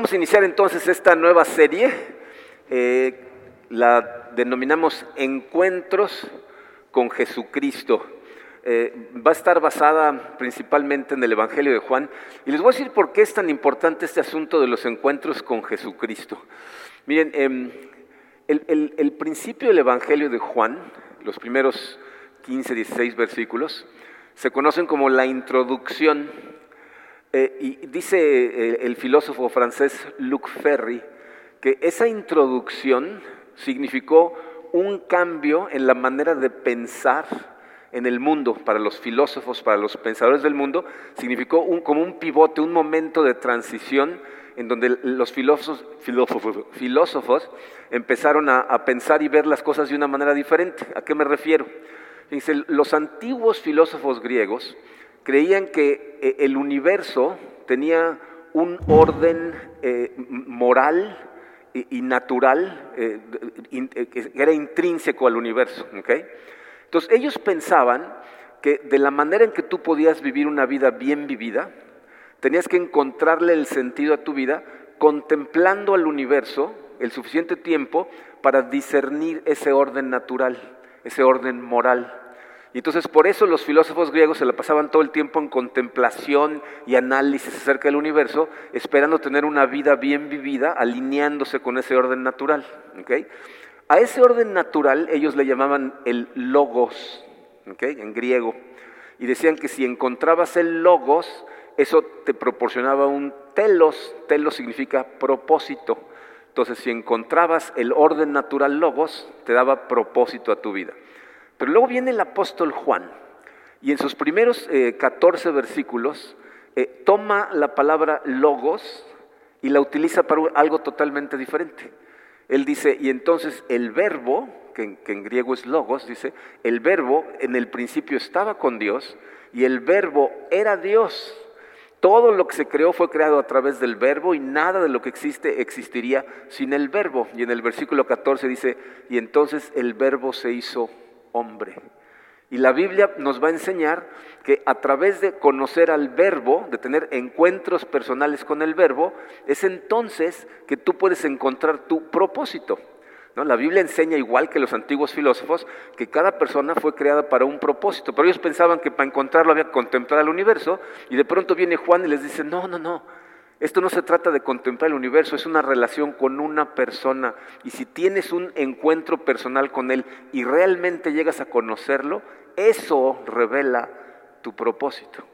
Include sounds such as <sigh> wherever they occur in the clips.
Vamos a iniciar entonces esta nueva serie, eh, la denominamos Encuentros con Jesucristo. Eh, va a estar basada principalmente en el Evangelio de Juan y les voy a decir por qué es tan importante este asunto de los encuentros con Jesucristo. Miren, em, el, el principio del Evangelio de Juan, los primeros 15, 16 versículos, se conocen como la introducción eh, y dice eh, el filósofo francés Luc Ferry que esa introducción significó un cambio en la manera de pensar en el mundo, para los filósofos, para los pensadores del mundo, significó un, como un pivote, un momento de transición en donde los filósofos, filósofos, empezaron a, a, pensar y ver las cosas de una manera diferente. ¿A qué me refiero? Dice, los antiguos filósofos griegos creían que eh, el universo tenía un orden eh, moral y, natural eh, que era intrínseco al universo. Entonces ellos pensaban que de la manera en que tú podías vivir una vida bien vivida, tenías que encontrarle el sentido a tu vida contemplando al universo el suficiente tiempo para discernir ese orden natural, ese orden moral. Y entonces por eso los filósofos griegos se la pasaban todo el tiempo en contemplación y análisis acerca del universo, esperando tener una vida bien vivida, alineándose con ese orden natural. A ese orden natural ellos le llamaban el logos, en griego, y decían que si encontrabas el logos, eso te proporcionaba un telos, telos significa propósito. Entonces si encontrabas el orden natural logos, te daba propósito a tu vida. Pero luego viene el apóstol Juan y en sus primeros 14 eh, versículos eh, toma la palabra logos y la utiliza para algo totalmente diferente. Él dice, y entonces el verbo, que en, griego es logos, dice, el verbo en el principio estaba con Dios y el verbo era Dios. Todo lo que se creó fue creado a través del verbo y nada de lo que existe existiría sin el verbo. Y en el versículo 14 dice, y entonces el verbo se hizo hombre. Y la Biblia nos va a enseñar que a través de conocer al verbo, de tener encuentros personales con el verbo, es entonces que tú puedes encontrar tu propósito. ¿no? La Biblia enseña, igual que los antiguos filósofos, que cada persona fue creada para un propósito, pero ellos pensaban que para encontrarlo había que contemplar el universo, y de pronto viene Juan y les dice, no, no, no, esto no se trata de contemplar el universo, es una relación con una persona. Y si tienes un encuentro personal con Él y realmente llegas a conocerlo, eso revela tu propósito.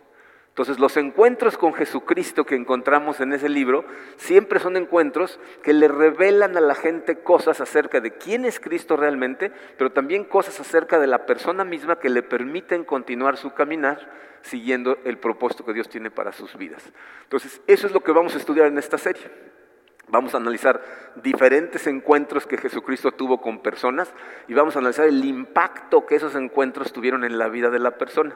Entonces los encuentros con Jesucristo que encontramos en ese libro siempre son encuentros que le revelan a la gente cosas acerca de quién es Cristo realmente, pero también cosas acerca de la persona misma que le permiten continuar su caminar siguiendo el propósito que Dios tiene para sus vidas. Entonces eso es lo que vamos a estudiar en esta serie. Vamos a analizar diferentes encuentros que Jesucristo tuvo con personas y vamos a analizar el impacto que esos encuentros tuvieron en la vida de la persona.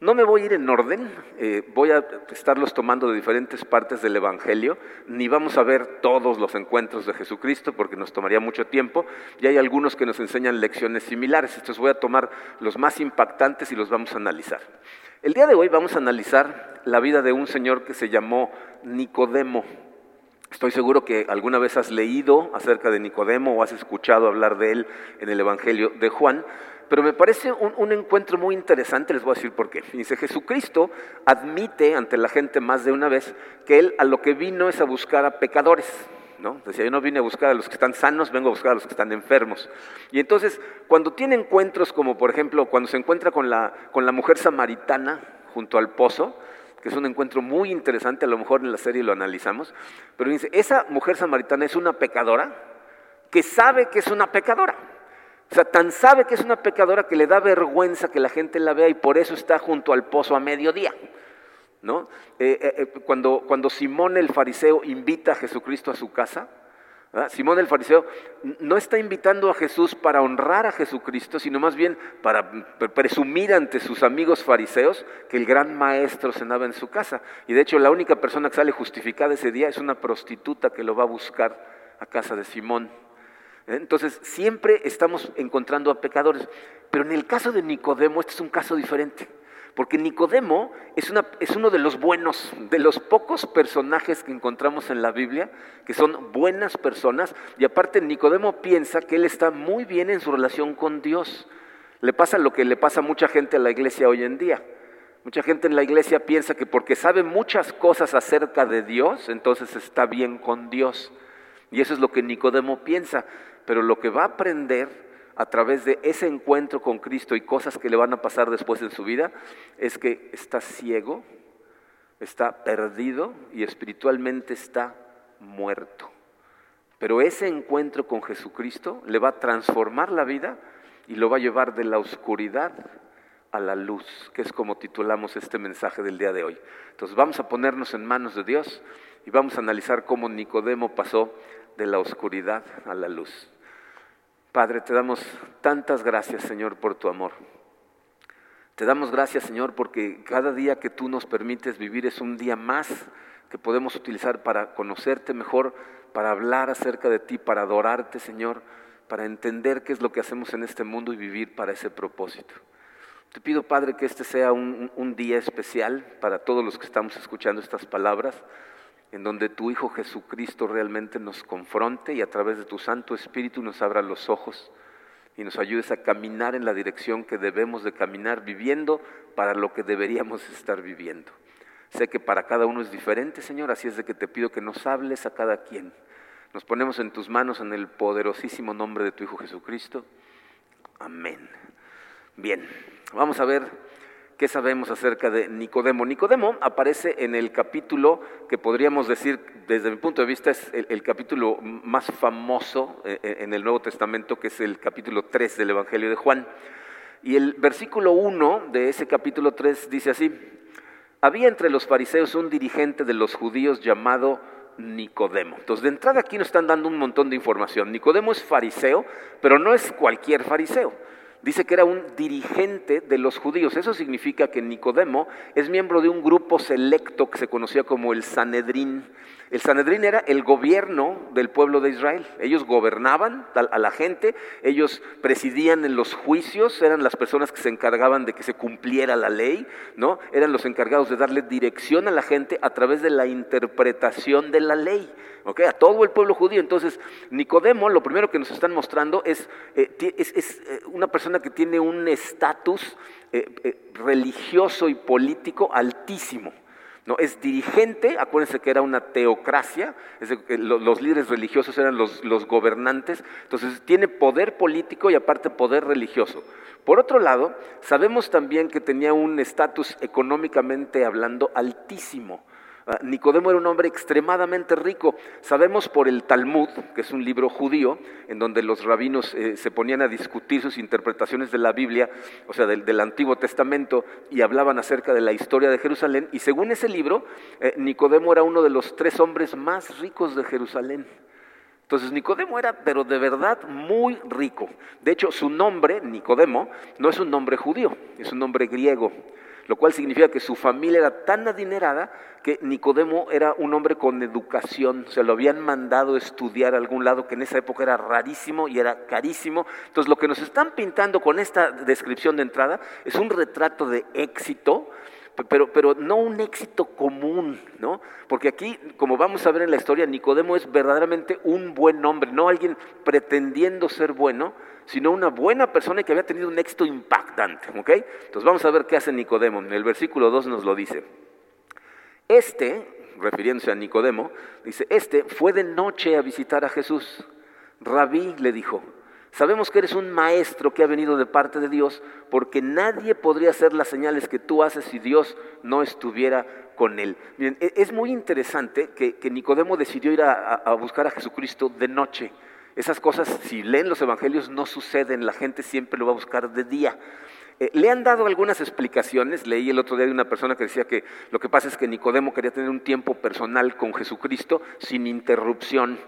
No me voy a ir en orden, eh, voy a estarlos tomando de diferentes partes del Evangelio, ni vamos a ver todos los encuentros de Jesucristo porque nos tomaría mucho tiempo, y hay algunos que nos enseñan lecciones similares, entonces voy a tomar los más impactantes y los vamos a analizar. El día de hoy vamos a analizar la vida de un señor que se llamó Nicodemo. Estoy seguro que alguna vez has leído acerca de Nicodemo o has escuchado hablar de él en el Evangelio de Juan, pero me parece un, encuentro muy interesante, les voy a decir por qué. Dice, Jesucristo admite ante la gente más de una vez que Él a lo que vino es a buscar a pecadores. ¿no? Decía, yo no vine a buscar a los que están sanos, vengo a buscar a los que están enfermos. Y entonces, cuando tiene encuentros como por ejemplo, cuando se encuentra con la, con la mujer samaritana junto al pozo, es un encuentro muy interesante, a lo mejor en la serie lo analizamos, pero dice, esa mujer samaritana es una pecadora que sabe que es una pecadora. O sea, tan sabe que es una pecadora que le da vergüenza que la gente la vea y por eso está junto al pozo a mediodía. ¿no? Eh, eh, eh, cuando, cuando Simón el fariseo invita a Jesucristo a su casa, Simón el fariseo no está invitando a Jesús para honrar a Jesucristo, sino más bien para presumir ante sus amigos fariseos que el gran maestro cenaba en su casa. Y de hecho la única persona que sale justificada ese día es una prostituta que lo va a buscar a casa de Simón. Entonces, siempre estamos encontrando a pecadores. Pero en el caso de Nicodemo, este es un caso diferente. Porque Nicodemo es, uno de los buenos, de los pocos personajes que encontramos en la Biblia, que son buenas personas, y aparte Nicodemo piensa que él está muy bien en su relación con Dios. Le pasa lo que le pasa a mucha gente en la iglesia hoy en día. Mucha gente en la iglesia piensa que porque sabe muchas cosas acerca de Dios, entonces está bien con Dios. Y eso es lo que Nicodemo piensa. Pero lo que va a aprender a través de ese encuentro con Cristo y cosas que le van a pasar después en su vida, es que está ciego, está perdido y espiritualmente está muerto. Pero ese encuentro con Jesucristo le va a transformar la vida y lo va a llevar de la oscuridad a la luz, que es como titulamos este mensaje del día de hoy. Entonces vamos a ponernos en manos de Dios y vamos a analizar cómo Nicodemo pasó de la oscuridad a la luz. Padre, te damos tantas gracias, Señor, por tu amor. Te damos gracias, Señor, porque cada día que tú nos permites vivir es un día más que podemos utilizar para conocerte mejor, para hablar acerca de ti, para adorarte, Señor, para entender qué es lo que hacemos en este mundo y vivir para ese propósito. Te pido, Padre, que este sea un, un día especial para todos los que estamos escuchando estas palabras en donde tu Hijo Jesucristo realmente nos confronte y a través de tu Santo Espíritu nos abra los ojos y nos ayudes a caminar en la dirección que debemos de caminar, viviendo para lo que deberíamos estar viviendo. Sé que para cada uno es diferente, Señor, así es de que te pido que nos hables a cada quien. Nos ponemos en tus manos en el poderosísimo nombre de tu Hijo Jesucristo. Amén. Bien, vamos a ver ¿Qué sabemos acerca de Nicodemo? Nicodemo aparece en el capítulo que podríamos decir, desde mi punto de vista, es el, capítulo más famoso eh, eh, en el Nuevo Testamento, que es el capítulo 3 del Evangelio de Juan. Y el versículo 1 de ese capítulo 3 dice así, había entre los fariseos un dirigente de los judíos llamado Nicodemo. Entonces, de entrada aquí nos están dando un montón de información. Nicodemo es fariseo, pero no es cualquier fariseo dice que era un dirigente de los judíos. Eso significa que Nicodemo es miembro de un grupo selecto que se conocía como el Sanedrín. El Sanedrín era el gobierno del pueblo de Israel. Ellos gobernaban a la gente, ellos presidían en los juicios, eran las personas que se encargaban de que se cumpliera la ley, ¿no? Eran los encargados de darle dirección a la gente a través de la interpretación de la ley. A todo el pueblo judío. Entonces, Nicodemo, lo primero que nos están mostrando es, eh, eh, una persona que tiene un estatus eh, religioso y político altísimo. ¿No? Es dirigente, acuérdense que era una teocracia, los líderes religiosos eran los, los gobernantes, entonces tiene poder político y aparte poder religioso. Por otro lado, sabemos también que tenía un estatus económicamente hablando altísimo. Ah, Nicodemo era un hombre extremadamente rico. Sabemos por el Talmud, que es un libro judío, en donde los rabinos eh, se ponían a discutir sus interpretaciones de la Biblia, o sea, del, Antiguo Testamento, y hablaban acerca de la historia de Jerusalén. Y según ese libro, eh, Nicodemo era uno de los tres hombres más ricos de Jerusalén. Entonces Nicodemo era, pero de verdad, muy rico. De hecho, su nombre, Nicodemo, no es un nombre judío, es un nombre griego lo cual significa que su familia era tan adinerada que Nicodemo era un hombre con educación, se lo habían mandado estudiar a algún lado, que en esa época era rarísimo y era carísimo. Entonces lo que nos están pintando con esta descripción de entrada es un retrato de éxito, pero, pero no un éxito común, ¿no? Porque aquí, como vamos a ver en la historia, Nicodemo es verdaderamente un buen hombre, no alguien pretendiendo ser bueno, sino una buena persona que había tenido un éxito impactante. ¿ok? Entonces vamos a ver qué hace Nicodemo. En el versículo 2 nos lo dice. Este, refiriéndose a Nicodemo, dice, este fue de noche a visitar a Jesús. Rabí le dijo, sabemos que eres un maestro que ha venido de parte de Dios, porque nadie podría hacer las señales que tú haces si Dios no estuviera con él. E-, es muy interesante que, Nicodemo decidió ir a buscar a Jesucristo de noche. Esas cosas, si leen los evangelios, no suceden, la gente siempre lo va a buscar de día. Eh, le han dado algunas explicaciones, leí el otro día de una persona que decía que lo que pasa es que Nicodemo quería tener un tiempo personal con Jesucristo sin interrupción.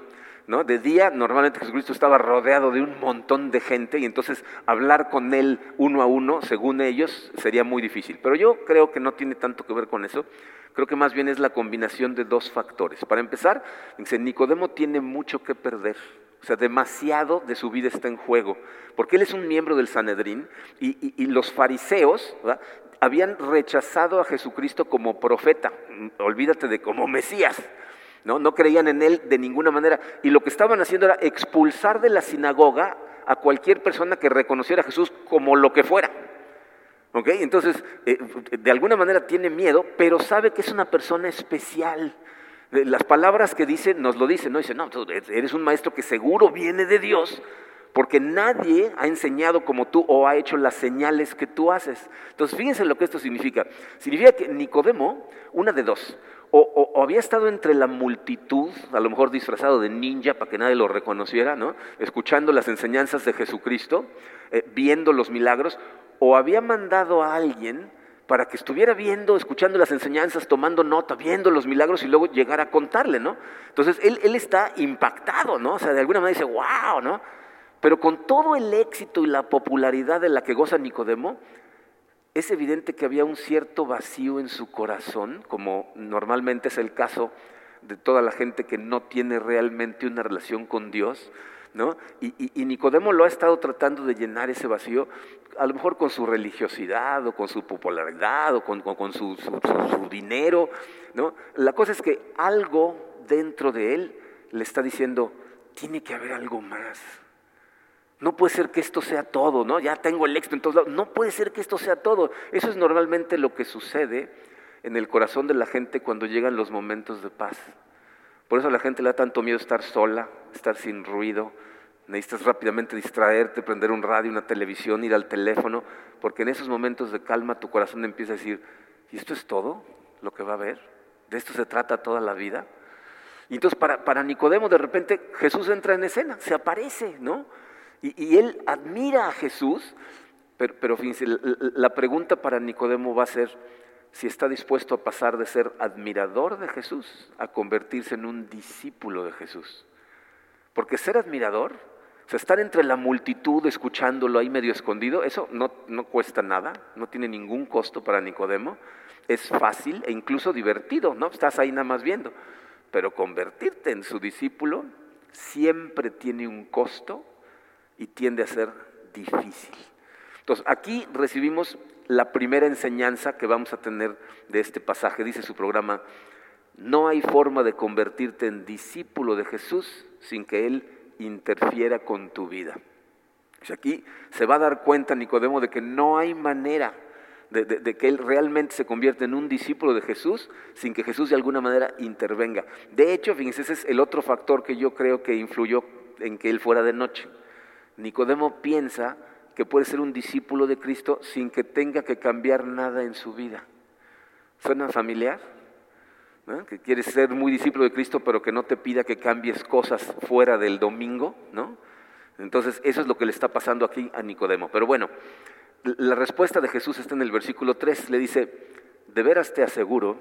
¿No? De día normalmente Jesucristo estaba rodeado de un montón de gente y entonces hablar con él uno a uno, según ellos, sería muy difícil. Pero yo creo que no tiene tanto que ver con eso. Creo que más bien es la combinación de dos factores. Para empezar, dice, Nicodemo tiene mucho que perder. O sea, demasiado de su vida está en juego, porque él es un miembro del Sanedrín y, los fariseos habían rechazado a Jesucristo como profeta, olvídate de como Mesías. ¿No? no creían en él de ninguna manera. Y lo que estaban haciendo era expulsar de la sinagoga a cualquier persona que reconociera a Jesús como lo que fuera. ¿Ok? Entonces, eh, de alguna manera tiene miedo, pero sabe que es una persona especial. Las palabras que dice nos lo dicen, ¿no? Dice, no, eres un maestro que seguro viene de Dios, porque nadie ha enseñado como tú o ha hecho las señales que tú haces. Entonces, fíjense lo que esto significa. Significa que Nicodemo, una de dos, o, había estado entre la multitud, a lo mejor disfrazado de ninja para que nadie lo reconociera, ¿no? escuchando las enseñanzas de Jesucristo, eh, viendo los milagros, o había mandado a alguien para que estuviera viendo, escuchando las enseñanzas, tomando nota, viendo los milagros y luego llegar a contarle, ¿no? Entonces él, él está impactado, ¿no? O sea, de alguna manera dice, wow, ¿no? Pero con todo el éxito y la popularidad de la que goza Nicodemo, es evidente que había un cierto vacío en su corazón, como normalmente es el caso de toda la gente que no tiene realmente una relación con Dios, ¿no? Y, Nicodemo lo ha estado tratando de llenar ese vacío, a lo mejor con su religiosidad o con su popularidad o con, su, su, dinero, ¿no? La cosa es que algo dentro de él le está diciendo, tiene que haber algo más. No puede ser que esto sea todo, ¿no? Ya tengo el éxito en todos lados. No puede ser que esto sea todo. Eso es normalmente lo que sucede en el corazón de la gente cuando llegan los momentos de paz. Por eso a la gente le da tanto miedo estar sola, estar sin ruido. Necesitas rápidamente distraerte, prender un radio, una televisión, ir al teléfono, porque en esos momentos de calma tu corazón empieza a decir, ¿y esto es todo lo que va a haber? ¿De esto se trata toda la vida? Y entonces para, para Nicodemo de repente Jesús entra en escena, se aparece, ¿no? Y, él admira a Jesús, pero, fíjense, la pregunta para Nicodemo va a ser si está dispuesto a pasar de ser admirador de Jesús a convertirse en un discípulo de Jesús. Porque ser admirador, o sea, estar entre la multitud escuchándolo ahí medio escondido, eso no, no cuesta nada, no tiene ningún costo para Nicodemo, es fácil e incluso divertido, ¿no? Estás ahí nada más viendo. Pero convertirte en su discípulo siempre tiene un costo y tiende a ser difícil. Entonces, aquí recibimos la primera enseñanza que vamos a tener de este pasaje. Dice su programa, no hay forma de convertirte en discípulo de Jesús sin que Él interfiera con tu vida. aquí se va a dar cuenta Nicodemo de que no hay manera de, que él realmente se convierta en un discípulo de Jesús sin que Jesús de alguna manera intervenga. De hecho, fíjense, ese es el otro factor que yo creo que influyó en que él fuera de noche. Nicodemo piensa que puede ser un discípulo de Cristo sin que tenga que cambiar nada en su vida. ¿Suena familiar? Que quieres ser muy discípulo de Cristo, pero que no te pida que cambies cosas fuera del domingo, ¿no? Entonces, eso es lo que le está pasando aquí a Nicodemo. Pero bueno, la respuesta de Jesús está en el versículo 3. Le dice, de veras te aseguro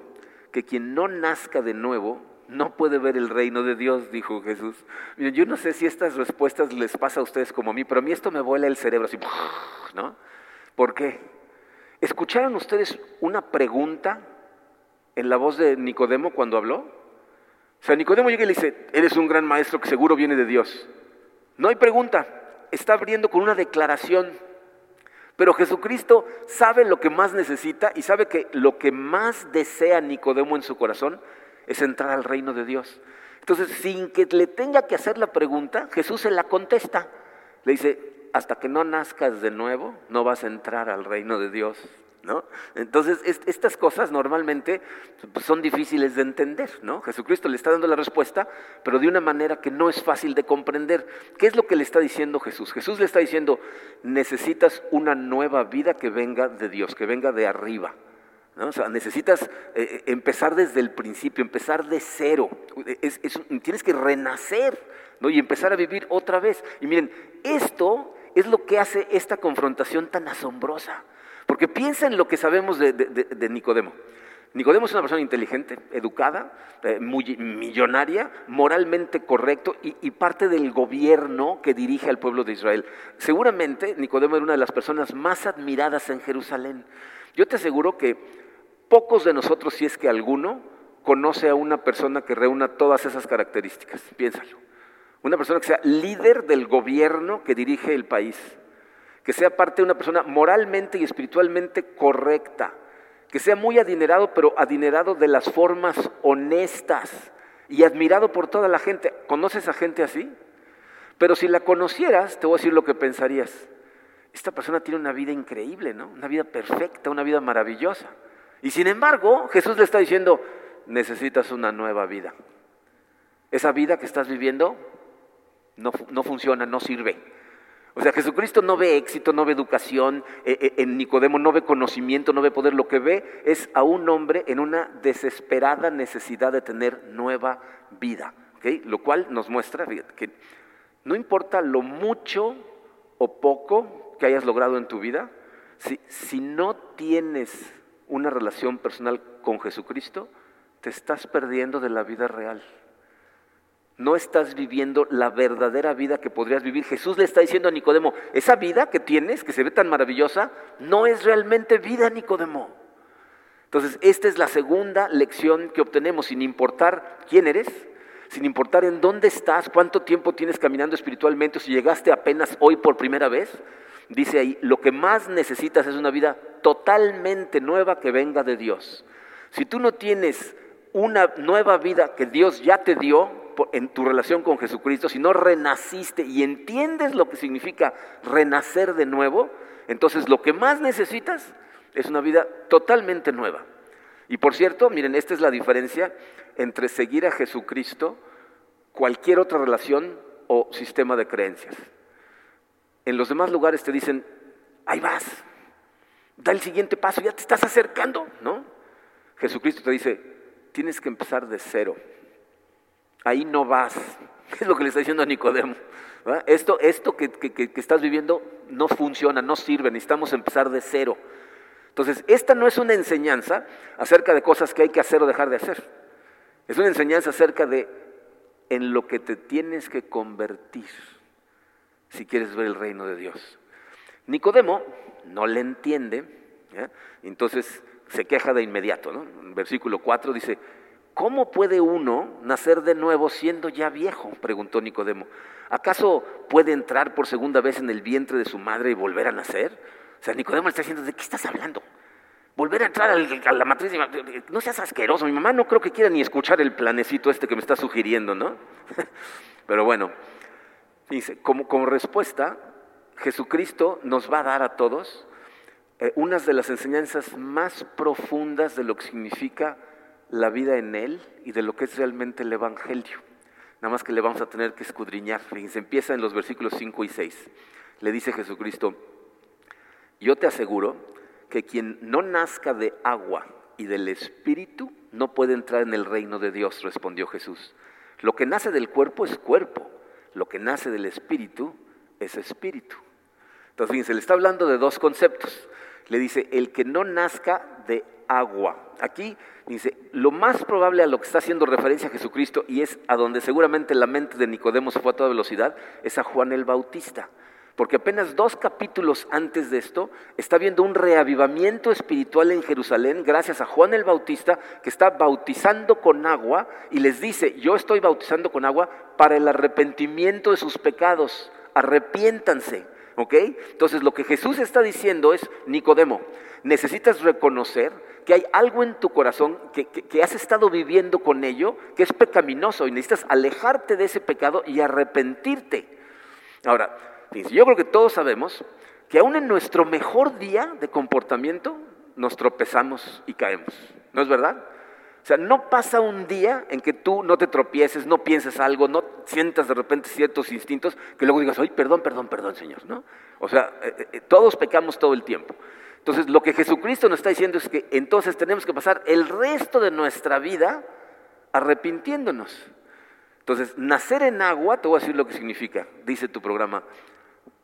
que quien no nazca de nuevo no puede ver el reino de Dios, dijo Jesús. Yo no sé si estas respuestas les pasa a ustedes como a mí, pero a mí esto me vuela el cerebro así, ¿no? ¿Por qué? ¿Escucharon ustedes una pregunta en la voz de Nicodemo cuando habló? O sea, Nicodemo llega y le dice, eres un gran maestro que seguro viene de Dios. No hay pregunta, está abriendo con una declaración. Pero Jesucristo sabe lo que más necesita y sabe que lo que más desea Nicodemo en su corazón es entrar al reino de Dios. Entonces, sin que le tenga que hacer la pregunta, Jesús se la contesta. Le dice, hasta que no nazcas de nuevo, no vas a entrar al reino de Dios. ¿No? Entonces, estas cosas normalmente pues, son difíciles de entender, ¿no? Jesucristo le está dando la respuesta, pero de una manera que no es fácil de comprender. ¿Qué es lo que le está diciendo Jesús? Jesús le está diciendo, necesitas una nueva vida que venga de Dios, que venga de arriba necesitas eh, eh, empezar desde el principio, empezar de cero. tienes que renacer y empezar a vivir otra vez. Y miren, esto es lo que hace esta confrontación tan asombrosa. Porque piensa en lo que sabemos de, Nicodemo. Nicodemo es una persona inteligente, educada, eh, millonaria, moralmente correcto y, y, parte del gobierno que dirige al pueblo de Israel. Seguramente Nicodemo era una de las personas más admiradas en Jerusalén. Yo te aseguro que Pocos de nosotros, si es que alguno, conoce a una persona que reúna todas esas características. Piénsalo. Una persona que sea líder del gobierno que dirige el país, que sea parte de una persona moralmente y espiritualmente correcta, que sea muy adinerado, pero adinerado de las formas honestas y admirado por toda la gente. ¿Conoces a gente así? Pero si la conocieras, te voy a decir lo que pensarías. Esta persona tiene una vida increíble, ¿no? Una vida perfecta, una vida maravillosa. Y sin embargo, Jesús le está diciendo, necesitas una nueva vida. Esa vida que estás viviendo no, no funciona, no sirve. O sea, Jesucristo no ve éxito, no ve educación, eh, eh, en Nicodemo no ve conocimiento, no ve poder, lo que ve es a un hombre en una desesperada necesidad de tener nueva vida, lo cual nos muestra que no importa lo mucho o poco que hayas logrado en tu vida, si, si no tienes una relación personal con Jesucristo, te estás perdiendo de la vida real no estás viviendo la verdadera vida que podrías vivir. Jesús le está diciendo a Nicodemo, esa vida que tienes, que se ve tan maravillosa, no es realmente vida, Nicodemo. Entonces, esta es la segunda lección que obtenemos, sin importar quién eres, sin importar en dónde estás, cuánto tiempo tienes caminando espiritualmente, o si llegaste apenas hoy por primera vez. Dice ahí, lo que más necesitas es una vida totalmente nueva que venga de Dios. Si tú no tienes una nueva vida que Dios ya te dio, en tu relación con Jesucristo, si no renaciste y entiendes lo que significa renacer de nuevo, entonces lo que más necesitas es una vida totalmente nueva. Y por cierto, miren, esta es la diferencia entre seguir a Jesucristo, cualquier otra relación o sistema de creencias. En los demás lugares te dicen, ahí vas, da el siguiente paso, ya te estás acercando, ¿no? Jesucristo te dice, tienes que empezar de cero ahí no vas. <laughs> Es lo que le está diciendo a Nicodemo. Esto, esto que, estás viviendo no funciona, no sirve, necesitamos empezar de cero. Entonces, esta no es una enseñanza acerca de cosas que hay que hacer o dejar de hacer. Es una enseñanza acerca de en lo que te tienes que convertir si quieres ver el reino de Dios. Nicodemo no le entiende, entonces se queja de inmediato. ¿no? Versículo 4 dice, ¿Cómo puede uno nacer de nuevo siendo ya viejo? preguntó Nicodemo. ¿Acaso puede entrar por segunda vez en el vientre de su madre y volver a nacer? O sea, Nicodemo le está diciendo, ¿de qué estás hablando? Volver a entrar a la matriz, no seas asqueroso, mi mamá no creo que quiera ni escuchar el planecito este que me está sugiriendo, ¿no? <laughs> Pero bueno, dice, como, respuesta, Jesucristo nos va a dar a todos eh, unas de las enseñanzas más profundas de lo que significa la vida en Él y de lo que es realmente el Evangelio. Nada más que le vamos a tener que escudriñar. Fíjense, empieza en los versículos 5 y 6. Le dice Jesucristo, yo te aseguro que quien no nazca de agua y del Espíritu no puede entrar en el reino de Dios, respondió Jesús. Lo que nace del cuerpo es cuerpo, lo que nace del Espíritu es Espíritu. Entonces, fíjense, le está hablando de dos conceptos. Le dice, el que no nazca de agua. Aquí dice, lo más probable a lo que está haciendo referencia Jesucristo, y es a donde seguramente la mente de Nicodemo se fue a toda velocidad, es a Juan el Bautista. Porque apenas dos capítulos antes de esto está viendo un reavivamiento espiritual en Jerusalén gracias a Juan el Bautista que está bautizando con agua y les dice, yo estoy bautizando con agua para el arrepentimiento de sus pecados, arrepiéntanse. ¿Ok? Entonces lo que Jesús está diciendo es, Nicodemo, necesitas reconocer que hay algo en tu corazón que, has estado viviendo con ello, que es pecaminoso y necesitas alejarte de ese pecado y arrepentirte. Ahora, yo creo que todos sabemos que aún en nuestro mejor día de comportamiento nos tropezamos y caemos, ¿no es verdad? O sea, no pasa un día en que tú no te tropieces, no pienses algo, no sientas de repente ciertos instintos, que luego digas, ay, perdón, perdón, perdón, Señor, ¿no? O sea, eh, eh, todos pecamos todo el tiempo. Entonces, lo que Jesucristo nos está diciendo es que entonces tenemos que pasar el resto de nuestra vida arrepintiéndonos. Entonces, nacer en agua, te voy a decir lo que significa, dice tu programa,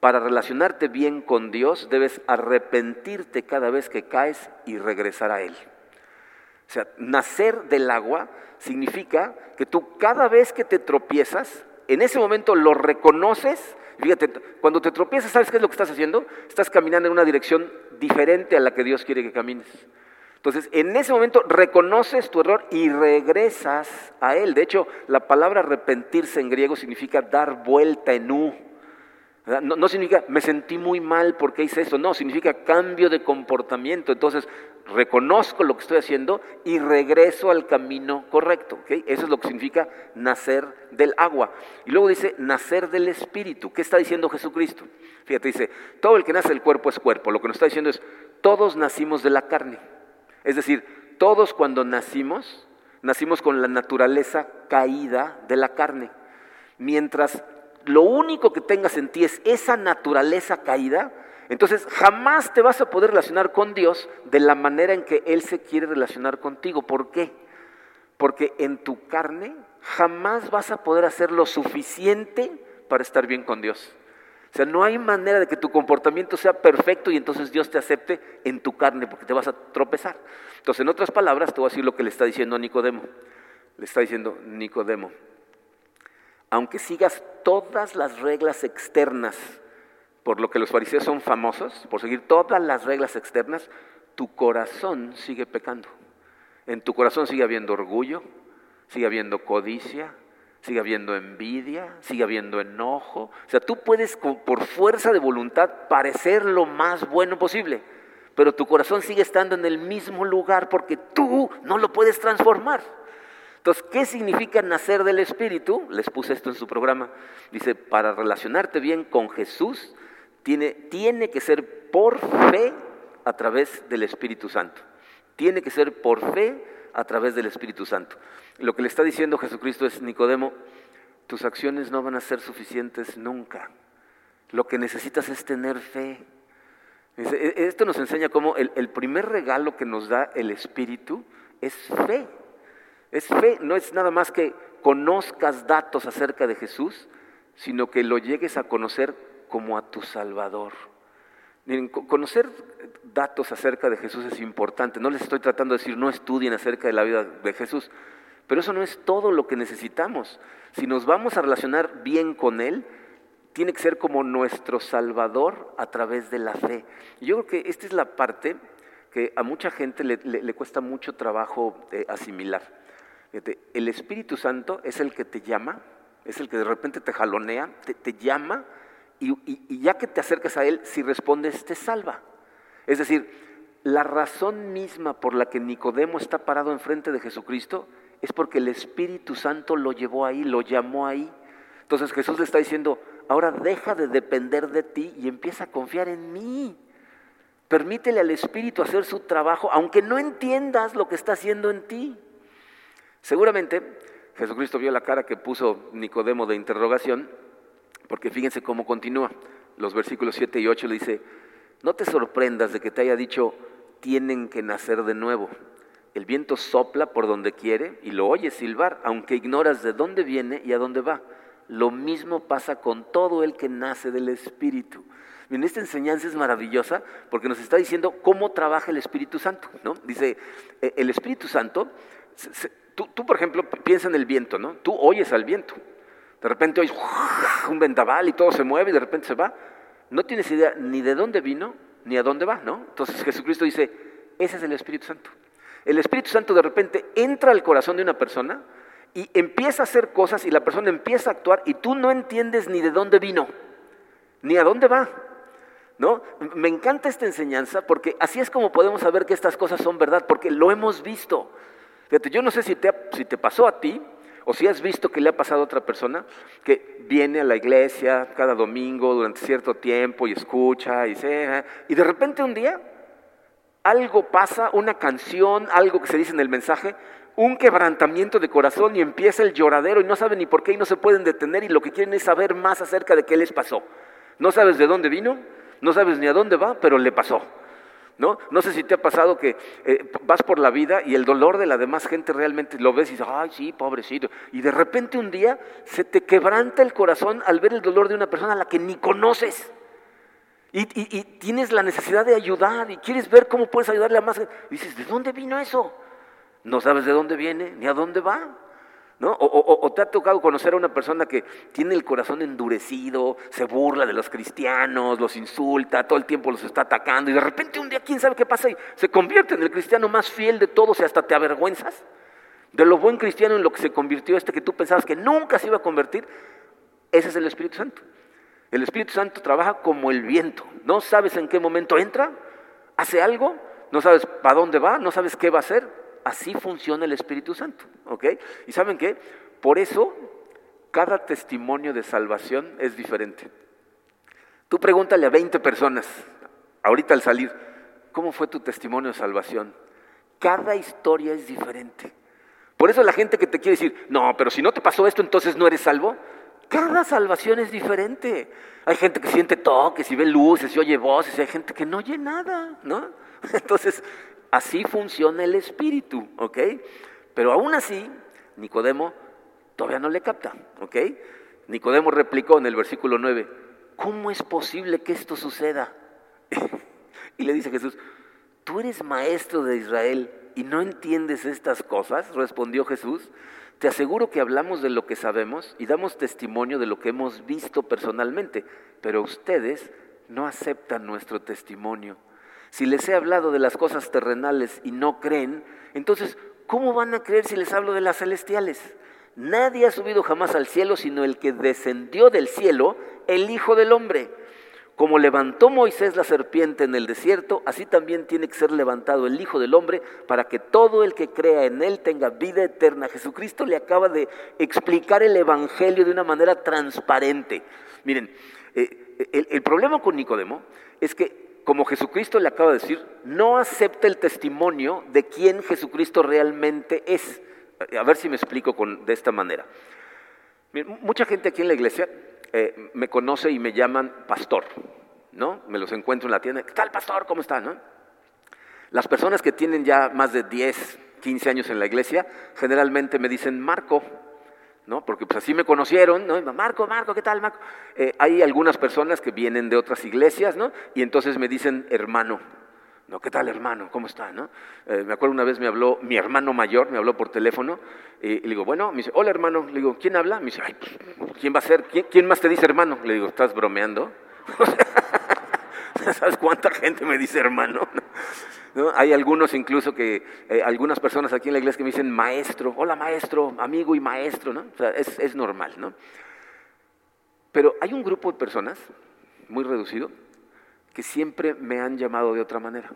para relacionarte bien con Dios debes arrepentirte cada vez que caes y regresar a Él. O sea, nacer del agua significa que tú cada vez que te tropiezas, en ese momento lo reconoces Fíjate, cuando te tropiezas, ¿sabes qué es lo que estás haciendo? Estás caminando en una dirección diferente a la que Dios quiere que camines. Entonces, en ese momento reconoces tu error y regresas a Él. De hecho, la palabra arrepentirse en griego significa dar vuelta en U. No, significa me sentí muy mal porque hice esto, no, significa cambio de comportamiento. Entonces, reconozco lo que estoy haciendo y regreso al camino correcto. Eso es lo que significa nacer del agua. Y luego dice nacer del espíritu. ¿Qué está diciendo Jesucristo? Fíjate, dice, todo el que nace del cuerpo es cuerpo. Lo que nos está diciendo es, todos nacimos de la carne. Es decir, todos cuando nacimos, nacimos con la naturaleza caída de la carne. Mientras lo único que tengas en ti es esa naturaleza caída, entonces jamás te vas a poder relacionar con Dios de la manera en que Él se quiere relacionar contigo. ¿Por qué? Porque en tu carne jamás vas a poder hacer lo suficiente para estar bien con Dios. O sea, no hay manera de que tu comportamiento sea perfecto y entonces Dios te acepte en tu carne porque te vas a tropezar. Entonces, en otras palabras, te voy a decir lo que le está diciendo a Nicodemo. Le está diciendo, Nicodemo, aunque sigas todas las reglas externas, por lo que los fariseos son famosos, por seguir todas las reglas externas, tu corazón sigue pecando. En tu corazón sigue habiendo orgullo, sigue habiendo codicia, sigue habiendo envidia, sigue habiendo enojo. O sea, tú puedes por fuerza de voluntad parecer lo más bueno posible, pero tu corazón sigue estando en el mismo lugar porque tú no lo puedes transformar. Entonces, ¿qué significa nacer del Espíritu? Les puse esto en su programa. Dice, para relacionarte bien con Jesús, tiene, tiene que ser por fe a través del Espíritu Santo. Tiene que ser por fe a través del Espíritu Santo. Lo que le está diciendo Jesucristo es, Nicodemo, tus acciones no van a ser suficientes nunca. Lo que necesitas es tener fe. E, esto nos enseña cómo el primer regalo que nos da el Espíritu es fe. Es fe, no es nada más que conozcas datos acerca de Jesús, sino que lo llegues a conocer como a tu Salvador. Miren, conocer datos acerca de Jesús es importante. No les estoy tratando de decir no estudien acerca de la vida de Jesús, pero eso no es todo lo que necesitamos. Si nos vamos a relacionar bien con Él, tiene que ser como nuestro Salvador a través de la fe. Yo creo que esta es la parte que a mucha gente le, cuesta mucho trabajo eh, asimilar el Espíritu Santo es el que te llama, es el que de repente te jalonea, te, llama y, ya que te acercas a Él, si respondes, te salva. Es decir, la razón misma por la que Nicodemo está parado enfrente de Jesucristo es porque el Espíritu Santo lo llevó ahí, lo llamó ahí. Entonces Jesús le está diciendo, ahora deja de depender de ti y empieza a confiar en mí. Permítele al Espíritu hacer su trabajo, aunque no entiendas lo que está haciendo en ti. Seguramente Jesucristo vio la cara que puso Nicodemo de interrogación, porque fíjense cómo continúa. Los versículos 7 y 8 le dice, no te sorprendas de que te haya dicho, tienen que nacer de nuevo. El viento sopla por donde quiere y lo oyes silbar, aunque ignoras de dónde viene y a dónde va. Lo mismo pasa con todo el que nace del Espíritu. Bien, esta enseñanza es maravillosa porque nos está diciendo cómo trabaja el Espíritu Santo. ¿no? Dice, e-, el Espíritu Santo Tú, por ejemplo, piensa en el viento, ¿no? Tú oyes al viento. De repente oyes un vendaval y todo se mueve y de repente se va. No tienes idea ni de dónde vino ni a dónde va, ¿no? Entonces Jesucristo dice, ese es el Espíritu Santo. El Espíritu Santo de repente entra al corazón de una persona y empieza a hacer cosas y la persona empieza a actuar y tú no entiendes ni de dónde vino, ni a dónde va. ¿No? Me encanta esta enseñanza porque así es como podemos saber que estas cosas son verdad, porque lo hemos visto. Fíjate, yo no sé si te, si te pasó a ti o si has visto que le ha pasado a otra persona que viene a la iglesia cada domingo durante cierto tiempo y escucha y se, y de repente un día algo pasa, una canción, algo que se dice en el mensaje, un quebrantamiento de corazón y empieza el lloradero y no saben ni por qué y no se pueden detener y lo que quieren es saber más acerca de qué les pasó. No sabes de dónde vino, no sabes ni a dónde va, pero le pasó. ¿No? no sé si te ha pasado que eh, vas por la vida y el dolor de la demás gente realmente lo ves y dices, ay, sí, pobrecito. Y de repente un día se te quebranta el corazón al ver el dolor de una persona a la que ni conoces. Y, y tienes la necesidad de ayudar y quieres ver cómo puedes ayudarle a más. Y dices, ¿de dónde vino eso? No sabes de dónde viene ni a dónde va. ¿No? O, te ha tocado conocer a una persona que tiene el corazón endurecido, se burla de los cristianos, los insulta, todo el tiempo los está atacando y de repente un día quién sabe qué pasa y se convierte en el cristiano más fiel de todos y hasta te avergüenzas de lo buen cristiano en lo que se convirtió este que tú pensabas que nunca se iba a convertir. Ese es el Espíritu Santo. El Espíritu Santo trabaja como el viento. No sabes en qué momento entra, hace algo, no sabes para dónde va, no sabes qué va a hacer. Así funciona el Espíritu Santo. ¿Ok? ¿Y saben qué? Por eso cada testimonio de salvación es diferente. Tú pregúntale a 20 personas, ahorita al salir, ¿cómo fue tu testimonio de salvación? Cada historia es diferente. Por eso la gente que te quiere decir, no, pero si no te pasó esto, entonces no eres salvo. Cada salvación es diferente. Hay gente que siente toques y ve luces y oye voces y hay gente que no oye nada, ¿no? <laughs> Entonces, así funciona el espíritu, ¿ok? Pero aún así, Nicodemo todavía no le capta, ¿ok? Nicodemo replicó en el versículo 9, ¿cómo es posible que esto suceda? <laughs> y le dice Jesús, ¿tú eres maestro de Israel y no entiendes estas cosas? Respondió Jesús. Te aseguro que hablamos de lo que sabemos y damos testimonio de lo que hemos visto personalmente, pero ustedes no aceptan nuestro testimonio. Si les he hablado de las cosas terrenales y no creen, entonces, ¿cómo van a creer si les hablo de las celestiales? Nadie ha subido jamás al cielo sino el que descendió del cielo, el Hijo del Hombre. Como levantó Moisés la serpiente en el desierto, así también tiene que ser levantado el Hijo del Hombre para que todo el que crea en Él tenga vida eterna. Jesucristo le acaba de explicar el Evangelio de una manera transparente. Miren, eh, el, el problema con Nicodemo es que, como Jesucristo le acaba de decir, no acepta el testimonio de quién Jesucristo realmente es. A ver si me explico con, de esta manera. Mucha gente aquí en la iglesia eh, me conoce y me llaman pastor, ¿no? Me los encuentro en la tienda. ¿Qué tal, pastor? ¿Cómo está? ¿no? Las personas que tienen ya más de 10, 15 años en la iglesia, generalmente me dicen Marco, ¿no? Porque pues así me conocieron, ¿no? Marco, Marco, ¿qué tal, Marco? Eh, hay algunas personas que vienen de otras iglesias, ¿no? Y entonces me dicen hermano, no, ¿qué tal hermano? ¿Cómo está? ¿no? Eh, me acuerdo una vez me habló mi hermano mayor, me habló por teléfono y, le digo, bueno, me dice, hola hermano. Le digo, ¿quién habla? Me dice, Ay, ¿quién va a ser? ¿Quién, más te dice hermano? Le digo, ¿estás bromeando? <laughs> <laughs> ¿Sabes cuánta gente me dice hermano? ¿No? Hay algunos incluso que, eh, algunas personas aquí en la iglesia que me dicen maestro, hola maestro, amigo y maestro, ¿no? O sea, es, es normal, ¿no? Pero hay un grupo de personas, muy reducido, que siempre me han llamado de otra manera.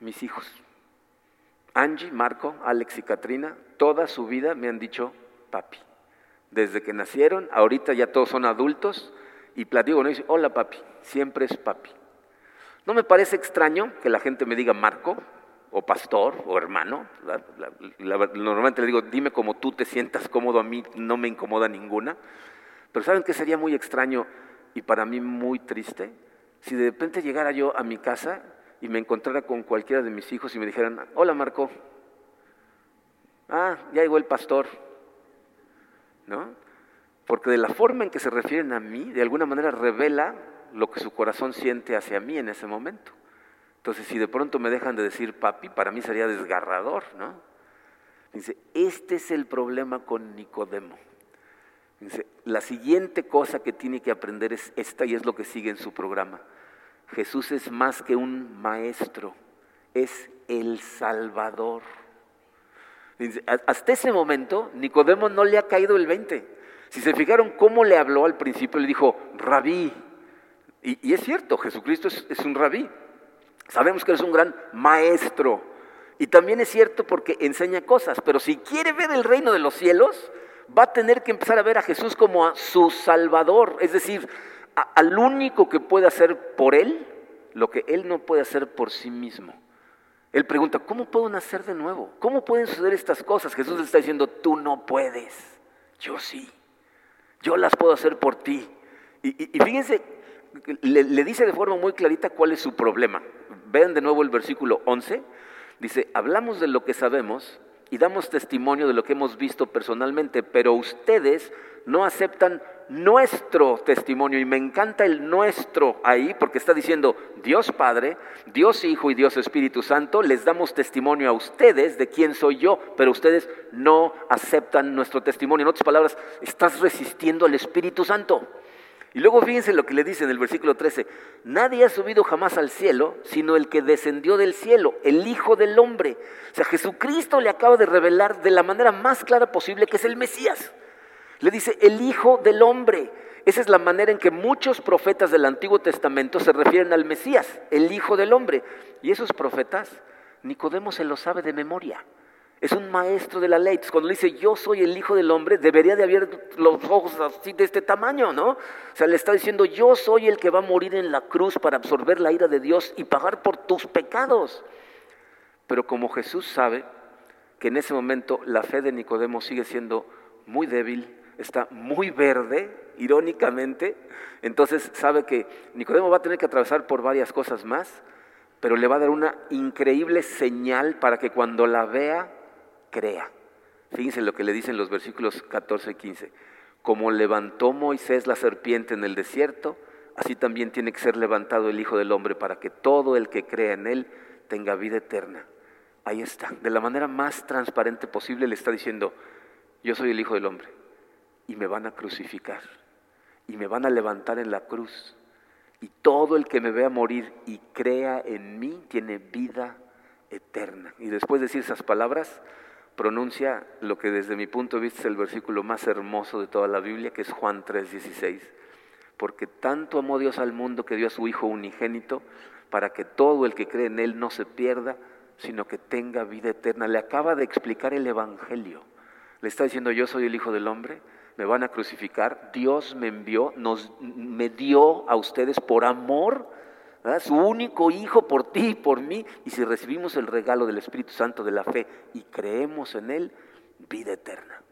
Mis hijos. Angie, Marco, Alex y Katrina, toda su vida me han dicho papi. Desde que nacieron, ahorita ya todos son adultos y platico, no dice, hola papi, siempre es papi. No me parece extraño que la gente me diga Marco, o pastor, o hermano. normalmente le digo, dime como tú te sientas cómodo, a mí no me incomoda ninguna. Pero ¿saben qué sería muy extraño y para mí muy triste? si de repente llegara yo a mi casa y me encontrara con cualquiera de mis hijos y me dijeran, hola Marco, ah, ya llegó el pastor, ¿no? Porque de la forma en que se refieren a mí, de alguna manera revela lo que su corazón siente hacia mí en ese momento. Entonces, si de pronto me dejan de decir papi, para mí sería desgarrador, ¿no? Dice, este es el problema con Nicodemo. Dice, la siguiente cosa que tiene que aprender es esta y es lo que sigue en su programa. Jesús es más que un maestro, es el Salvador. hasta ese momento, Nicodemo no le ha caído el 20. Si se fijaron cómo le habló al principio, le dijo, rabí. Y, es cierto, Jesucristo es, un rabí. Sabemos que es un gran maestro. Y también es cierto porque enseña cosas. Pero si quiere ver el reino de los cielos, va a tener que empezar a ver a Jesús como a su Salvador. Es decir, al único que puede hacer por él lo que él no puede hacer por sí mismo. Él pregunta, ¿cómo puedo nacer de nuevo? ¿Cómo pueden suceder estas cosas? Jesús le está diciendo, tú no puedes, yo sí, yo las puedo hacer por ti. Y, fíjense, le, le, dice de forma muy clarita cuál es su problema. Vean de nuevo el versículo 11, dice, hablamos de lo que sabemos y damos testimonio de lo que hemos visto personalmente, pero ustedes no aceptan nuestro testimonio. Y me encanta el nuestro ahí porque está diciendo Dios Padre, Dios Hijo y Dios Espíritu Santo, les damos testimonio a ustedes de quién soy yo, pero ustedes no aceptan nuestro testimonio. En otras palabras, estás resistiendo al Espíritu Santo. Y luego fíjense lo que le dice en el versículo 13, nadie ha subido jamás al cielo, sino el que descendió del cielo, el Hijo del Hombre. O sea, Jesucristo le acaba de revelar de la manera más clara posible que es el Mesías. Le dice, el Hijo del Hombre. Esa es la manera en que muchos profetas del Antiguo Testamento se refieren al Mesías, el Hijo del Hombre. Y esos profetas, Nicodemo se lo sabe de memoria. Es un maestro de la ley. cuando le dice yo soy el Hijo del Hombre, debería de haber los ojos así de este tamaño, ¿no? O sea, le está diciendo yo soy el que va a morir en la cruz para absorber la ira de Dios y pagar por tus pecados. Pero como Jesús sabe que en ese momento la fe de Nicodemo sigue siendo muy débil, está muy verde, irónicamente, entonces sabe que Nicodemo va a tener que atravesar por varias cosas más, pero le va a dar una increíble señal para que cuando la vea, crea. Fíjense lo que le dicen los versículos 14 y 15. Como levantó Moisés la serpiente en el desierto, así también tiene que ser levantado el Hijo del Hombre para que todo el que crea en él tenga vida eterna. Ahí está, de la manera más transparente posible le está diciendo, yo soy el Hijo del Hombre y me van a crucificar y me van a levantar en la cruz. Y todo el que me vea morir y crea en mí tiene vida eterna. Y después de decir esas palabras, pronuncia lo que desde mi punto de vista es el versículo más hermoso de toda la Biblia, que es Juan 3:16. Porque tanto amó Dios al mundo que dio a su Hijo unigénito para que todo el que cree en Él no se pierda, sino que tenga vida eterna. Le acaba de explicar el Evangelio. Le está diciendo, yo soy el Hijo del Hombre, me van a crucificar, Dios me envió, nos, me dio a ustedes por amor, su único Hijo por ti y por mí, y si recibimos el regalo del Espíritu Santo de la fe y creemos en Él, vida eterna.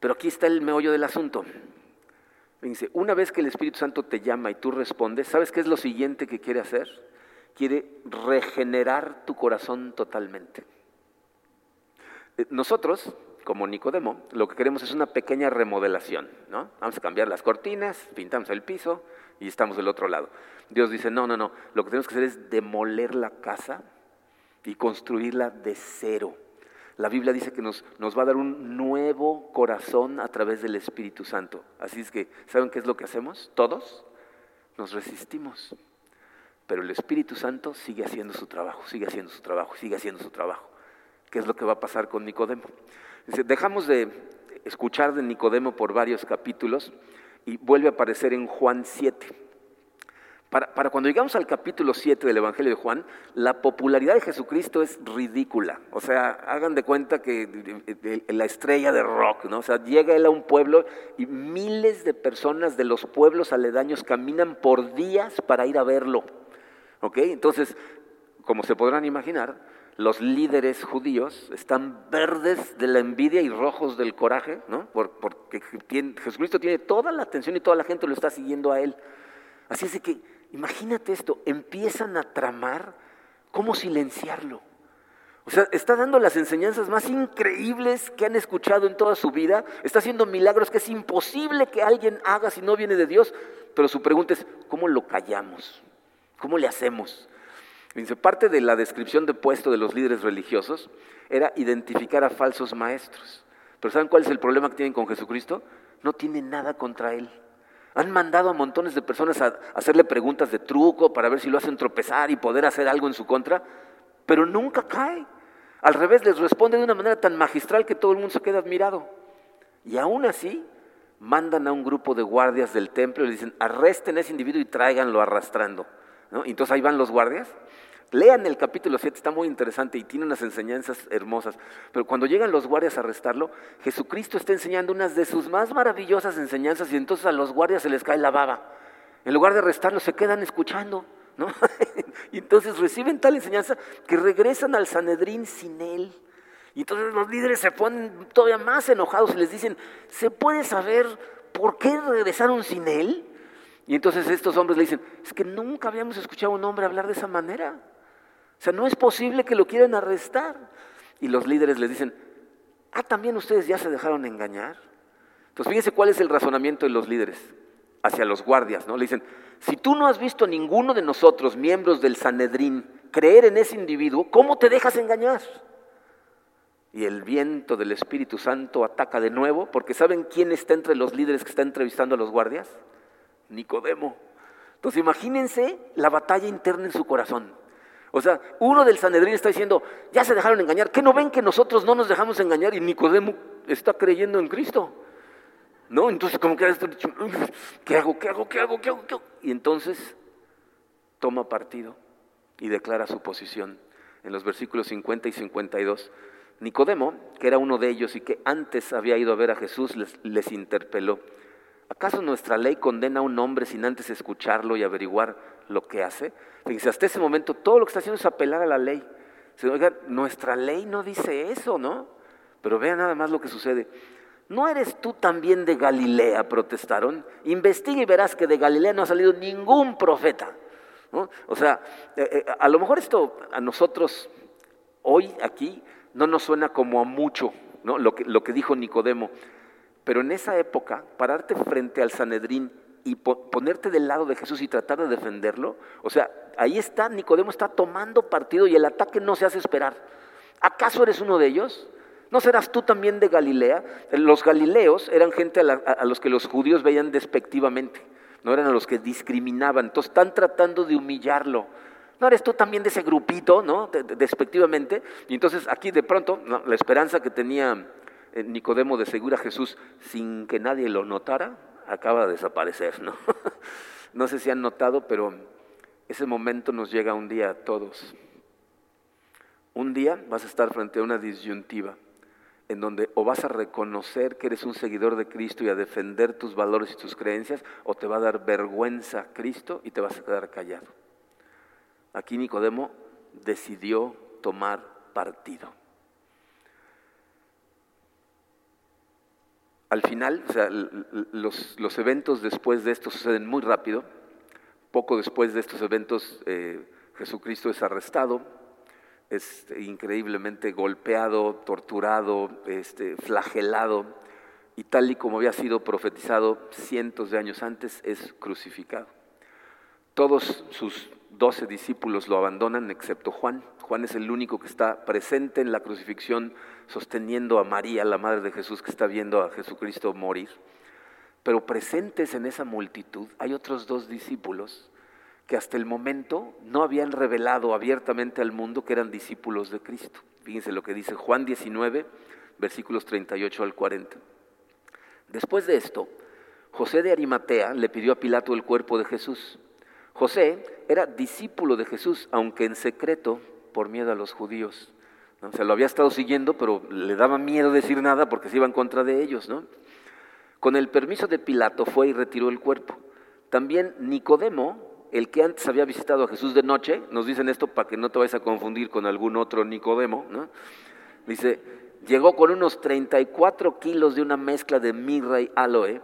Pero aquí está el meollo del asunto. Dice, una vez que el Espíritu Santo te llama y tú respondes, ¿sabes qué es lo siguiente que quiere hacer? Quiere regenerar tu corazón totalmente. Eh, nosotros, como Nicodemo, lo que queremos es una pequeña remodelación, ¿no? Vamos a cambiar las cortinas, pintamos el piso y estamos del otro lado. Dios dice, no, no, no, lo que tenemos que hacer es demoler la casa y construirla de cero. La Biblia dice que nos, nos va a dar un nuevo corazón a través del Espíritu Santo. Así es que, ¿saben qué es lo que hacemos? Todos nos resistimos. Pero el Espíritu Santo sigue haciendo su trabajo, sigue haciendo su trabajo, sigue haciendo su trabajo. ¿Qué es lo que va a pasar con Nicodemo? Dejamos de escuchar de Nicodemo por varios capítulos y vuelve a aparecer en Juan 7. Para, cuando llegamos al capítulo 7 del Evangelio de Juan, la popularidad de Jesucristo es ridícula. O sea, hagan de cuenta que la estrella de rock, ¿no? O sea, llega él a un pueblo y miles de personas de los pueblos aledaños caminan por días para ir a verlo. ¿Ok? Entonces, como se podrán imaginar, los líderes judíos están verdes de la envidia y rojos del coraje, ¿no? porque Jesucristo tiene toda la atención y toda la gente lo está siguiendo a él. Así es que, imagínate esto, empiezan a tramar cómo silenciarlo. O sea, está dando las enseñanzas más increíbles que han escuchado en toda su vida, está haciendo milagros que es imposible que alguien haga si no viene de Dios, pero su pregunta es, ¿cómo lo callamos? ¿Cómo le hacemos? Dice, parte de la descripción de puesto de los líderes religiosos era identificar a falsos maestros. Pero ¿saben cuál es el problema que tienen con Jesucristo? No tienen nada contra Él. Han mandado a montones de personas a hacerle preguntas de truco para ver si lo hacen tropezar y poder hacer algo en su contra, pero nunca cae. Al revés, les responde de una manera tan magistral que todo el mundo se queda admirado. Y aún así, mandan a un grupo de guardias del templo y le dicen, arresten a ese individuo y tráiganlo arrastrando. Entonces ahí van los guardias. Lean el capítulo 7, está muy interesante y tiene unas enseñanzas hermosas. Pero cuando llegan los guardias a arrestarlo, Jesucristo está enseñando unas de sus más maravillosas enseñanzas y entonces a los guardias se les cae la baba. En lugar de arrestarlo, se quedan escuchando. ¿no? <laughs> y entonces reciben tal enseñanza que regresan al Sanedrín sin él. Y entonces los líderes se ponen todavía más enojados y les dicen, ¿se puede saber por qué regresaron sin él? Y entonces estos hombres le dicen, es que nunca habíamos escuchado a un hombre hablar de esa manera. O sea, no es posible que lo quieran arrestar. Y los líderes les dicen, ah, también ustedes ya se dejaron engañar. Entonces fíjense cuál es el razonamiento de los líderes hacia los guardias, ¿no? Le dicen, si tú no has visto a ninguno de nosotros, miembros del Sanedrín, creer en ese individuo, ¿cómo te dejas engañar? Y el viento del Espíritu Santo ataca de nuevo, porque ¿saben quién está entre los líderes que está entrevistando a los guardias? Nicodemo. Entonces imagínense la batalla interna en su corazón. O sea, uno del Sanedrín está diciendo, ya se dejaron engañar, ¿qué no ven que nosotros no nos dejamos engañar? Y Nicodemo está creyendo en Cristo. ¿No? Entonces como que ¿qué hago? ¿Qué hago? ¿Qué hago? ¿Qué hago? ¿Qué hago? Y entonces toma partido y declara su posición en los versículos 50 y 52. Nicodemo, que era uno de ellos y que antes había ido a ver a Jesús, les, les interpeló. ¿Acaso nuestra ley condena a un hombre sin antes escucharlo y averiguar lo que hace? Fíjense, hasta ese momento todo lo que está haciendo es apelar a la ley. Nuestra ley no dice eso, ¿no? Pero vean nada más lo que sucede. ¿No eres tú también de Galilea? protestaron. Investiga y verás que de Galilea no ha salido ningún profeta. O sea, eh, eh, a lo mejor esto a nosotros hoy aquí no nos suena como a mucho, ¿no? lo que dijo Nicodemo. Pero en esa época, pararte frente al Sanedrín y ponerte del lado de Jesús y tratar de defenderlo, o sea, ahí está, Nicodemo está tomando partido y el ataque no se hace esperar. ¿Acaso eres uno de ellos? ¿No serás tú también de Galilea? Los galileos eran gente a, los que los judíos veían despectivamente, no eran a los que discriminaban, entonces están tratando de humillarlo. ¿No eres tú también de ese grupito, no? despectivamente. Y entonces aquí de pronto la esperanza que tenía Nicodemo de seguir a Jesús sin que nadie lo notara, acaba de desaparecer, ¿no? <laughs> no sé si han notado, pero ese momento nos llega un día a todos. Un día vas a estar frente a una disyuntiva en donde o vas a reconocer que eres un seguidor de Cristo y a defender tus valores y tus creencias, o te va a dar vergüenza Cristo y te vas a quedar callado. Aquí Nicodemo decidió tomar partido. Al final, o sea, los, eventos después de esto suceden muy rápido. Poco después de estos eventos, eh, Jesucristo es arrestado, es increíblemente golpeado, torturado, este, flagelado, y tal y como había sido profetizado cientos de años antes, es crucificado. Todos sus doce discípulos lo abandonan, excepto Juan. Juan es el único que está presente en la crucifixión, sosteniendo a María, la madre de Jesús, que está viendo a Jesucristo morir. Pero presentes en esa multitud hay otros dos discípulos que hasta el momento no habían revelado abiertamente al mundo que eran discípulos de Cristo. Fíjense lo que dice Juan 19, versículos 38 al 40. Después de esto, José de Arimatea le pidió a Pilato el cuerpo de Jesús. José era discípulo de Jesús, aunque en secreto por miedo a los judíos. ¿no? Lo había estado siguiendo, pero le daba miedo decir nada porque se iba en contra de ellos. ¿no? Con el permiso de Pilato fue y retiró el cuerpo. También Nicodemo, el que antes había visitado a Jesús de noche, nos dicen esto para que no te vayas a confundir con algún otro Nicodemo, ¿no? dice, llegó con unos 34 kilos de una mezcla de mirra y aloe,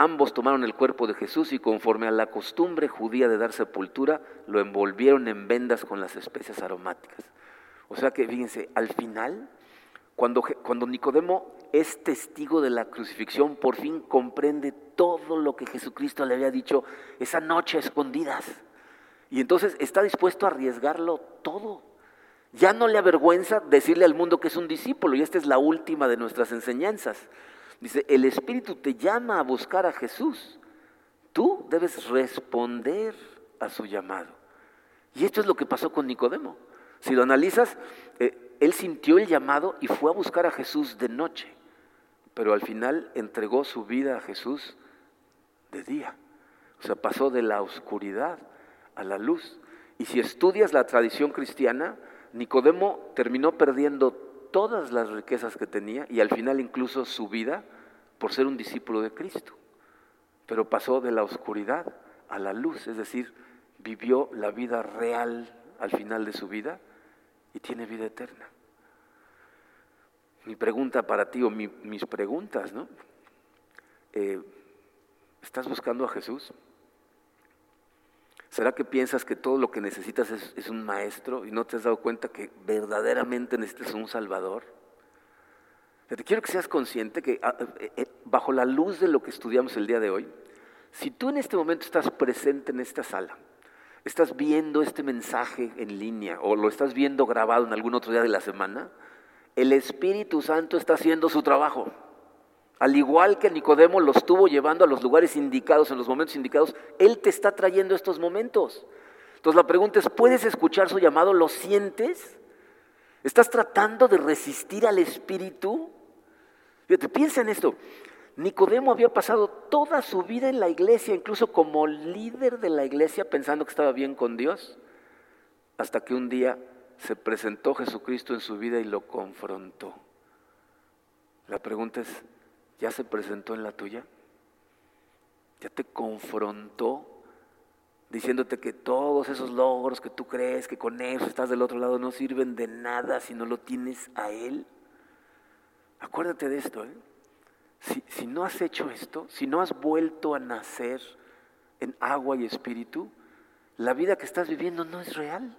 ambos tomaron el cuerpo de Jesús y conforme a la costumbre judía de dar sepultura, lo envolvieron en vendas con las especias aromáticas. O sea que, fíjense, al final, cuando, cuando Nicodemo es testigo de la crucifixión, por fin comprende todo lo que Jesucristo le había dicho esa noche escondidas. Y entonces está dispuesto a arriesgarlo todo. Ya no le avergüenza decirle al mundo que es un discípulo, y esta es la última de nuestras enseñanzas. Dice, el Espíritu te llama a buscar a Jesús. Tú debes responder a su llamado. Y esto es lo que pasó con Nicodemo. Si lo analizas, eh, él sintió el llamado y fue a buscar a Jesús de noche pero al final entregó su vida a Jesús de día. O sea, pasó de la oscuridad a la luz. Y si estudias la tradición cristiana, Nicodemo terminó perdiendo todas las riquezas que tenía y al final incluso su vida por ser un discípulo de Cristo. Pero pasó de la oscuridad a la luz, es decir, vivió la vida real al final de su vida y tiene vida eterna mi pregunta para ti o mis preguntas, ¿no? Eh, ¿Estás buscando a Jesús? ¿Será que piensas que todo lo que necesitas es, un maestro y no te has dado cuenta que verdaderamente necesitas un Salvador? Te quiero que seas consciente que ah, eh, eh, bajo la luz de lo que estudiamos el día de hoy, si tú en este momento estás presente en esta sala, estás viendo este mensaje en línea o lo estás viendo grabado en algún otro día de la semana, el Espíritu Santo está haciendo su trabajo. Al igual que Nicodemo lo estuvo llevando a los lugares indicados, en los momentos indicados, Él te está trayendo estos momentos. Entonces la pregunta es, ¿puedes escuchar su llamado? ¿Lo sientes? ¿Estás tratando de resistir al Espíritu? Fíjate, piensa en esto. Nicodemo había pasado toda su vida en la iglesia, incluso como líder de la iglesia, pensando que estaba bien con Dios, hasta que un día se presentó Jesucristo en su vida y lo confrontó. La pregunta es, ¿ya se presentó en la tuya? ¿Ya te confrontó diciéndote que todos esos logros que tú crees que con eso estás del otro lado no sirven de nada si no lo tienes a Él? Acuérdate de esto, ¿eh? Si, si no has hecho esto, si no has vuelto a nacer en agua y espíritu, la vida que estás viviendo no es real.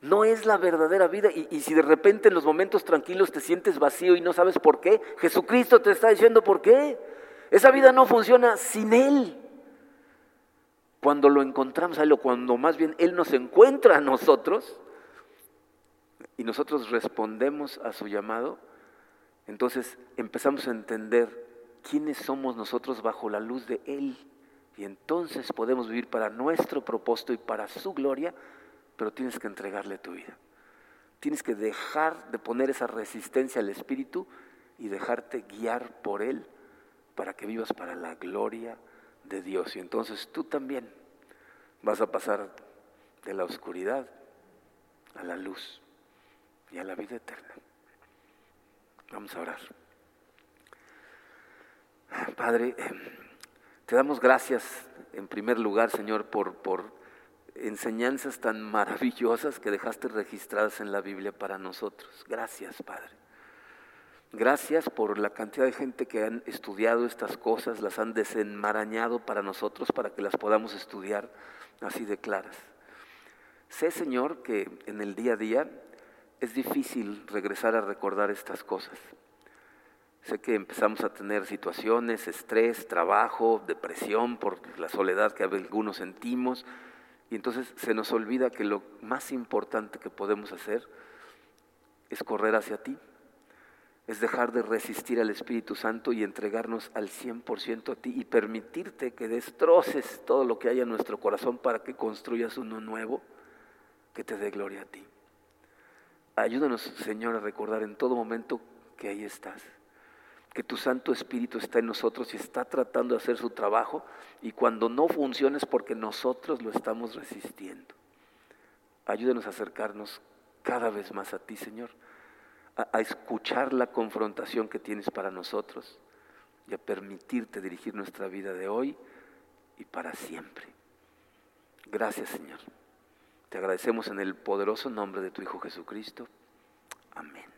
No es la verdadera vida. Y, si de repente en los momentos tranquilos te sientes vacío y no sabes por qué, Jesucristo te está diciendo por qué. Esa vida no funciona sin Él. Cuando lo encontramos a Él, o cuando más bien Él nos encuentra a nosotros, y nosotros respondemos a su llamado, entonces empezamos a entender quiénes somos nosotros bajo la luz de Él. Y entonces podemos vivir para nuestro propósito y para su gloria, pero tienes que entregarle tu vida. Tienes que dejar de poner esa resistencia al Espíritu y dejarte guiar por Él para que vivas para la gloria de Dios. Y entonces tú también vas a pasar de la oscuridad a la luz y a la vida eterna. Vamos a orar. Padre, te damos gracias en primer lugar, Señor, por, por enseñanzas tan maravillosas que dejaste registradas en la Biblia para nosotros. Gracias, Padre. Gracias por la cantidad de gente que han estudiado estas cosas, las han desenmarañado para nosotros para que las podamos estudiar así de claras. Sé, Señor, que en el día a día es difícil regresar a recordar estas cosas. Sé que empezamos a tener situaciones, estrés, trabajo, depresión por la soledad que algunos sentimos, y entonces se nos olvida que lo más importante que podemos hacer es correr hacia ti, es dejar de resistir al Espíritu Santo y entregarnos al 100% a ti y permitirte que destroces todo lo que hay en nuestro corazón para que construyas uno nuevo que te dé gloria a ti. Ayúdanos, Señor, a recordar en todo momento que ahí estás, que tu Santo Espíritu está en nosotros y está tratando de hacer su trabajo y cuando no funciona es porque nosotros lo estamos resistiendo. Ayúdanos a acercarnos cada vez más a ti, Señor, a, a escuchar la confrontación que tienes para nosotros y a permitirte dirigir nuestra vida de hoy y para siempre. Gracias, Señor. Te agradecemos en el poderoso nombre de tu Hijo Jesucristo. Amén.